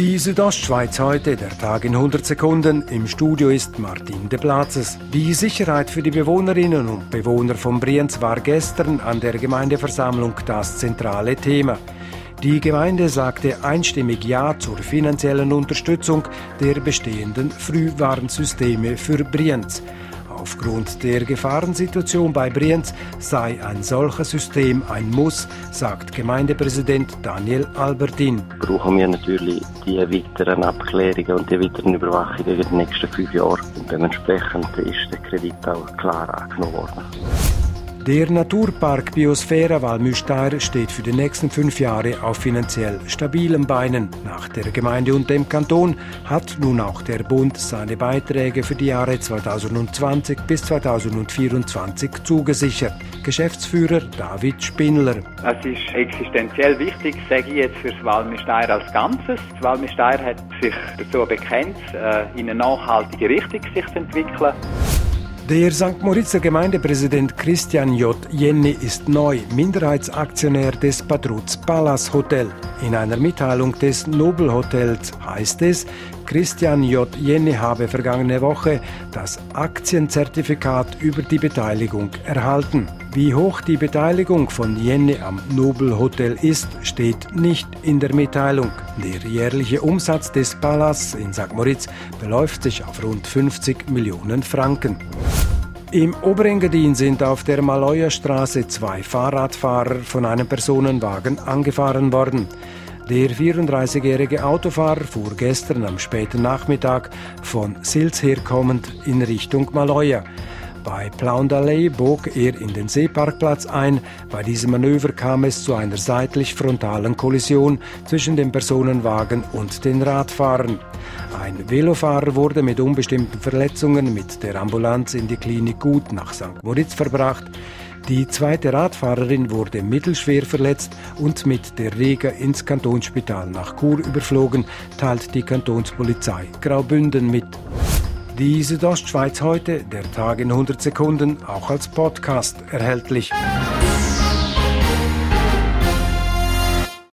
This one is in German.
Die Südostschweiz heute, der Tag in 100 Sekunden. Im Studio ist Martin de Platzes. Die Sicherheit für die Bewohnerinnen und Bewohner von Brienz war gestern an der Gemeindeversammlung das zentrale Thema. Die Gemeinde sagte einstimmig Ja zur finanziellen Unterstützung der bestehenden Frühwarnsysteme für Brienz. Aufgrund der Gefahrensituation bei Brienz sei ein solches System ein Muss, sagt Gemeindepräsident Daniel Albertin. Brauchen wir natürlich die weiteren Abklärungen und die weiteren Überwachungen in den nächsten fünf Jahren. Und dementsprechend ist der Kredit auch klar angenommen worden. Der Naturpark Biosphäre Walmüsteir steht für die nächsten fünf Jahre auf finanziell stabilen Beinen. Nach der Gemeinde und dem Kanton hat nun auch der Bund seine Beiträge für die Jahre 2020 bis 2024 zugesichert. Geschäftsführer David Spindler. Es ist existenziell wichtig, sage ich jetzt für das Walmüsteir als Ganzes. Das Walmüsteir hat sich dazu bekannt, äh, in eine nachhaltige Richtung sich zu entwickeln. Der St. Moritzer Gemeindepräsident Christian J. Jenny ist neu Minderheitsaktionär des Padruz Palace Hotel. In einer Mitteilung des Nobel Hotels heißt es, Christian J. Jenny habe vergangene Woche das Aktienzertifikat über die Beteiligung erhalten. Wie hoch die Beteiligung von Jenny am Nobel Hotel ist, steht nicht in der Mitteilung. Der jährliche Umsatz des Palas in St. Moritz beläuft sich auf rund 50 Millionen Franken. Im Oberengadin sind auf der Maloja Straße zwei Fahrradfahrer von einem Personenwagen angefahren worden. Der 34-jährige Autofahrer fuhr gestern am späten Nachmittag von Sils herkommend in Richtung Maloja. Bei Plaundallee bog er in den Seeparkplatz ein. Bei diesem Manöver kam es zu einer seitlich frontalen Kollision zwischen dem Personenwagen und den Radfahrern. Ein Velofahrer wurde mit unbestimmten Verletzungen mit der Ambulanz in die Klinik Gut nach St. Moritz verbracht. Die zweite Radfahrerin wurde mittelschwer verletzt und mit der Rega ins Kantonsspital nach Chur überflogen, teilt die Kantonspolizei Graubünden mit. Die Südostschweiz heute, der Tag in 100 Sekunden, auch als Podcast erhältlich.